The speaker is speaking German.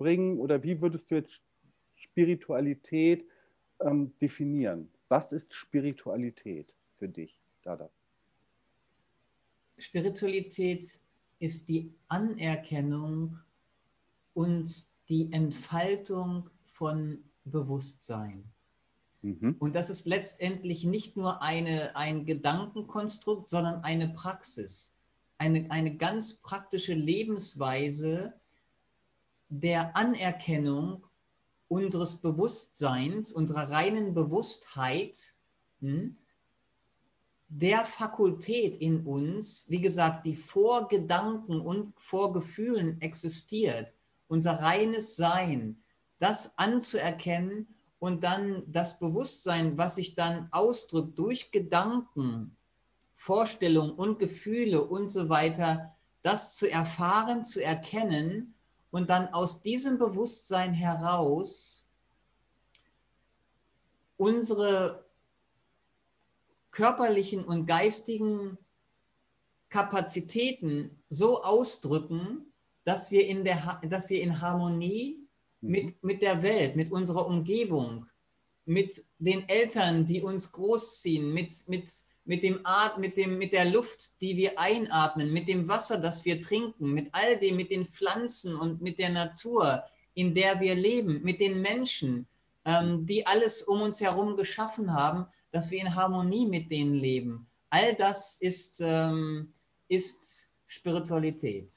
bringen oder wie würdest du jetzt Spiritualität ähm, definieren? Was ist Spiritualität für dich, Dada? Spiritualität ist die Anerkennung und die Entfaltung von Bewusstsein. Mhm. Und das ist letztendlich nicht nur eine, ein Gedankenkonstrukt, sondern eine Praxis, eine, eine ganz praktische Lebensweise der Anerkennung unseres Bewusstseins, unserer reinen Bewusstheit, hm, der Fakultät in uns, wie gesagt, die vor Gedanken und vor Gefühlen existiert, unser reines Sein, das anzuerkennen und dann das Bewusstsein, was sich dann ausdrückt durch Gedanken, Vorstellungen und Gefühle und so weiter, das zu erfahren, zu erkennen und dann aus diesem Bewusstsein heraus unsere körperlichen und geistigen Kapazitäten so ausdrücken, dass wir in, der, dass wir in Harmonie mhm. mit, mit der Welt, mit unserer Umgebung, mit den Eltern, die uns großziehen, mit, mit, mit, dem At mit, dem, mit der Luft, die wir einatmen, mit dem Wasser, das wir trinken, mit all dem, mit den Pflanzen und mit der Natur, in der wir leben, mit den Menschen, ähm, die alles um uns herum geschaffen haben, dass wir in Harmonie mit denen leben. All das ist, ähm, ist Spiritualität.